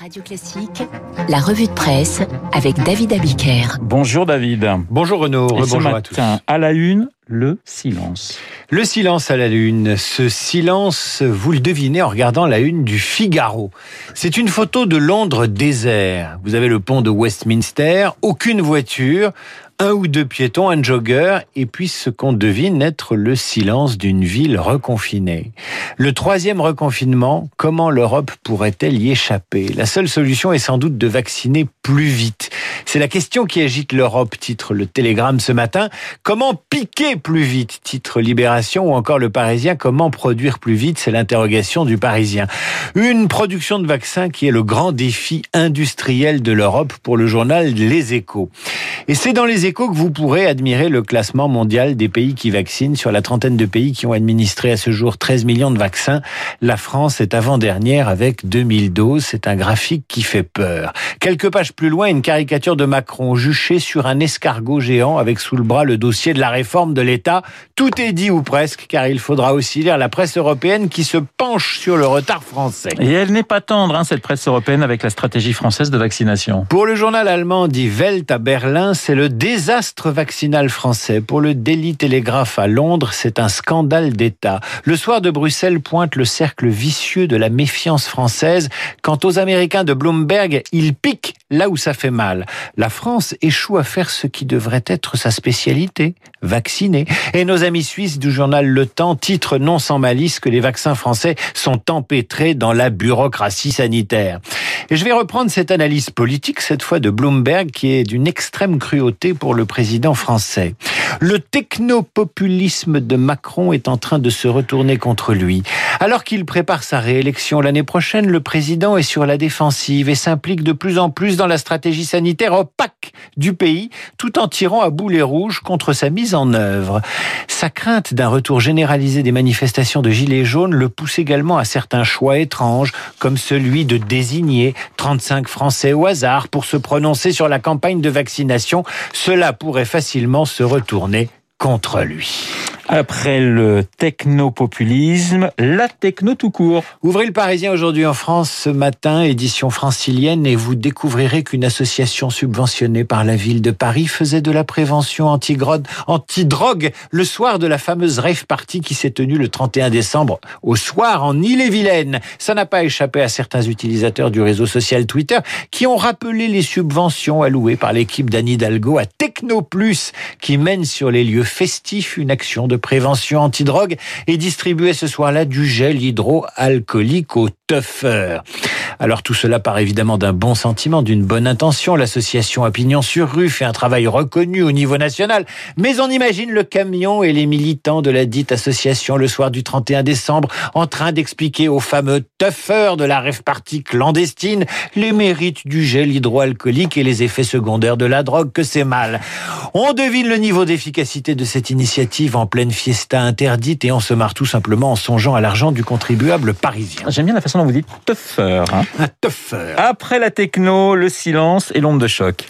Radio Classique, la revue de presse avec David Abiker. Bonjour David. Bonjour Renaud, Et ce bonjour à matin, tous. à la une, le silence. Le silence à la lune. Ce silence, vous le devinez en regardant la une du Figaro. C'est une photo de Londres désert. Vous avez le pont de Westminster, aucune voiture, un ou deux piétons, un jogger, et puis ce qu'on devine être le silence d'une ville reconfinée. Le troisième reconfinement, comment l'Europe pourrait-elle y échapper? La seule solution est sans doute de vacciner plus vite. C'est la question qui agite l'Europe, titre le Télégramme ce matin. Comment piquer plus vite, titre Libération, ou encore le Parisien, comment produire plus vite, c'est l'interrogation du Parisien. Une production de vaccins qui est le grand défi industriel de l'Europe pour le journal Les Échos. Et c'est dans Les Échos que vous pourrez admirer le classement mondial des pays qui vaccinent sur la trentaine de pays qui ont administré à ce jour 13 millions de vaccins. La France est avant-dernière avec 2000 doses. C'est un graphique qui fait peur. Quelques pages plus loin, une caricature de Macron juché sur un escargot géant avec sous le bras le dossier de la réforme de l'État. Tout est dit ou presque, car il faudra aussi lire la presse européenne qui se penche sur le retard français. Et elle n'est pas tendre, hein, cette presse européenne, avec la stratégie française de vaccination. Pour le journal allemand dit Welt à Berlin, c'est le désastre vaccinal français. Pour le Daily Telegraph à Londres, c'est un scandale d'État. Le soir de Bruxelles pointe le cercle vicieux de la méfiance française. Quant aux Américains de Bloomberg, ils piquent là où ça fait mal. La France échoue à faire ce qui devrait être sa spécialité, vacciner. Et nos amis suisses du journal Le Temps titrent non sans malice que les vaccins français sont empêtrés dans la bureaucratie sanitaire. Et je vais reprendre cette analyse politique, cette fois de Bloomberg, qui est d'une extrême cruauté pour le président français. Le technopopulisme de Macron est en train de se retourner contre lui. Alors qu'il prépare sa réélection l'année prochaine, le président est sur la défensive et s'implique de plus en plus dans la stratégie sanitaire opaque du pays, tout en tirant à boulet rouge contre sa mise en œuvre. Sa crainte d'un retour généralisé des manifestations de gilets jaunes le pousse également à certains choix étranges, comme celui de désigner 35 Français au hasard pour se prononcer sur la campagne de vaccination. Cela pourrait facilement se retourner contre lui. Après le technopopulisme, la techno tout court. Ouvrez le Parisien aujourd'hui en France ce matin, édition francilienne, et vous découvrirez qu'une association subventionnée par la ville de Paris faisait de la prévention anti-drogue anti le soir de la fameuse rave party qui s'est tenue le 31 décembre au soir en Ille-et-Vilaine. Ça n'a pas échappé à certains utilisateurs du réseau social Twitter qui ont rappelé les subventions allouées par l'équipe d'Anne Hidalgo à Techno Plus qui mène sur les lieux festifs une action de prévention antidrogue et distribuait ce soir-là du gel hydroalcoolique au tuffer. Alors tout cela part évidemment d'un bon sentiment, d'une bonne intention. L'association à pignon sur rue fait un travail reconnu au niveau national, mais on imagine le camion et les militants de la dite association le soir du 31 décembre en train d'expliquer aux fameux tuffeurs de la rêve clandestine les mérites du gel hydroalcoolique et les effets secondaires de la drogue, que c'est mal. On devine le niveau d'efficacité de cette initiative en pleine fiesta interdite et on se marre tout simplement en songeant à l'argent du contribuable parisien. J'aime bien la façon dont vous dites tougher. Hein. Un tuffer. Après la techno, le silence et l'onde de choc.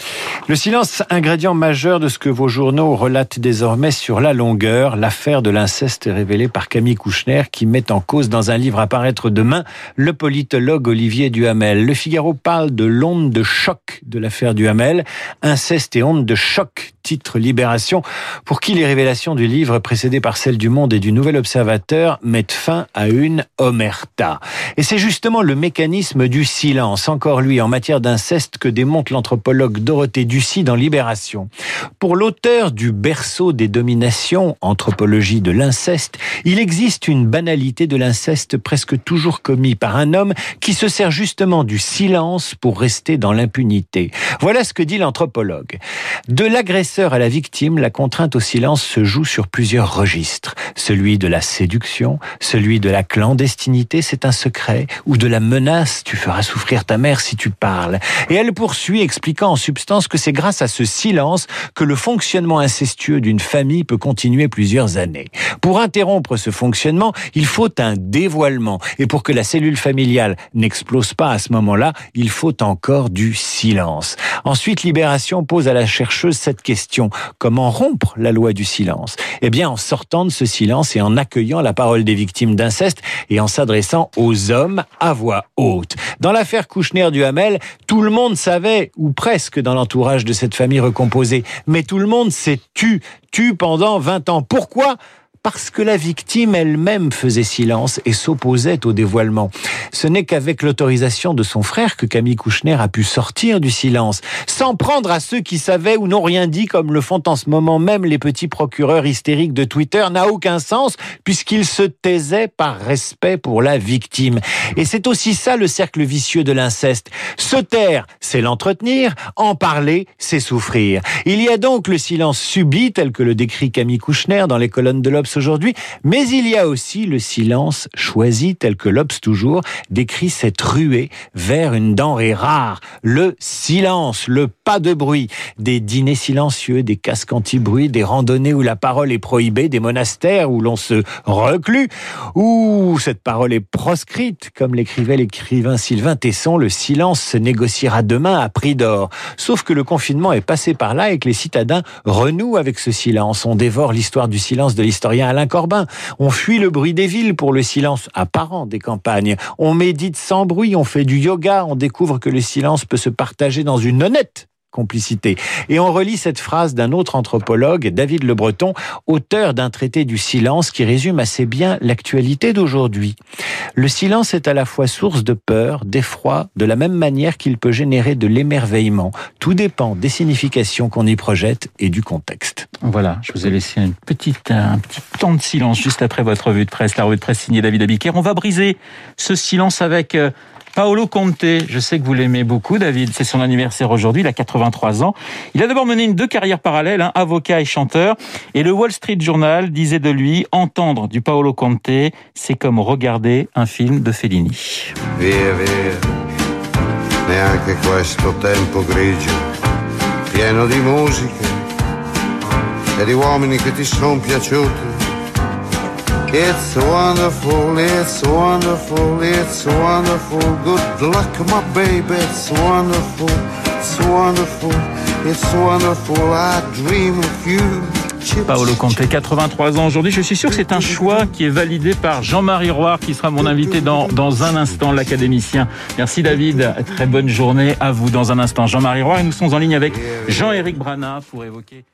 Le silence, ingrédient majeur de ce que vos journaux relatent désormais sur la longueur. L'affaire de l'inceste est révélée par Camille Kouchner qui met en cause dans un livre à paraître demain le politologue Olivier Duhamel. Le Figaro parle de l'onde de choc de l'affaire Duhamel. Inceste et onde de choc, titre Libération, pour qui les révélations du livre précédées par celles du Monde et du Nouvel Observateur mettent fin à une omerta. Et c'est justement le mécanisme du silence, encore lui, en matière d'inceste que démontre l'anthropologue Dorothée Ducy dans Libération. Pour l'auteur du berceau des dominations, anthropologie de l'inceste, il existe une banalité de l'inceste presque toujours commis par un homme qui se sert justement du silence pour rester dans l'impunité. Voilà ce que dit l'anthropologue. De l'agresseur à la victime, la contrainte au silence se joue sur plusieurs registres. Celui de la séduction, celui de la clandestinité, c'est un secret, ou de la menace, tu feras souffrir ta mère si tu parles. Et elle poursuit expliquant en substance que c'est grâce à ce silence que le fonctionnement incestueux d'une famille peut continuer plusieurs années. Pour interrompre ce fonctionnement, il faut un dévoilement. Et pour que la cellule familiale n'explose pas à ce moment-là, il faut encore du silence. Ensuite, Libération pose à la chercheuse cette question. Comment rompre la loi du silence? Eh bien, en sortant de ce silence et en accueillant la parole des victimes d'inceste et en s'adressant aux hommes à voix haute. Dans l'affaire Kouchner du Hamel, tout le monde savait, ou presque dans l'entourage de cette famille recomposée, mais tout le monde s'est tu, tu pendant 20 ans. Pourquoi parce que la victime elle-même faisait silence et s'opposait au dévoilement. Ce n'est qu'avec l'autorisation de son frère que Camille Kouchner a pu sortir du silence, sans prendre à ceux qui savaient ou n'ont rien dit, comme le font en ce moment même les petits procureurs hystériques de Twitter, n'a aucun sens, puisqu'ils se taisaient par respect pour la victime. Et c'est aussi ça le cercle vicieux de l'inceste. Se taire, c'est l'entretenir, en parler, c'est souffrir. Il y a donc le silence subi, tel que le décrit Camille Kouchner dans les colonnes de l'Obs aujourd'hui, mais il y a aussi le silence choisi tel que l'Obs toujours décrit cette ruée vers une denrée rare, le silence, le pas de bruit, des dîners silencieux, des casques anti-bruit, des randonnées où la parole est prohibée, des monastères où l'on se reclut, où cette parole est proscrite, comme l'écrivait l'écrivain Sylvain Tesson, le silence se négociera demain à prix d'or. Sauf que le confinement est passé par là et que les citadins renouent avec ce silence. On dévore l'histoire du silence de l'historien Alain Corbin. On fuit le bruit des villes pour le silence apparent des campagnes. On médite sans bruit, on fait du yoga, on découvre que le silence peut se partager dans une honnête Et on relit cette phrase d'un autre anthropologue, David Le Breton, auteur d'un traité du silence qui résume assez bien l'actualité d'aujourd'hui. Le silence est à la fois source de peur, d'effroi, de la même manière qu'il peut générer de l'émerveillement. Tout dépend des significations qu'on y projette et du contexte. Voilà, je vous ai laissé un petit temps de silence juste après votre revue de presse, la revue de presse signée David Abiker. On va briser ce silence avec euh, Paolo Conte, je sais que vous l'aimez beaucoup, David. C'est son anniversaire aujourd'hui, il a 83 ans. Il a d'abord mené deux carrières parallèles, hein, avocat et chanteur. Et le Wall Street Journal disait de lui, entendre du Paolo Conte, c'est comme regarder un film de Fellini. Neanche questo tempo grigio, pieno di musica e di uomini che ti. It's wonderful, it's wonderful, it's wonderful. Good luck, my baby, it's wonderful, it's wonderful, it's wonderful. I dream of you. Paolo Conte, 83 ans aujourd'hui. Je suis sûr que c'est un choix qui est validé par Jean-Marie Roire, qui sera mon invité dans, dans un instant, l'académicien. Merci David. Très bonne journée à vous dans un instant. Jean-Marie Roire et nous sommes en ligne avec Jean-Éric Brana pour évoquer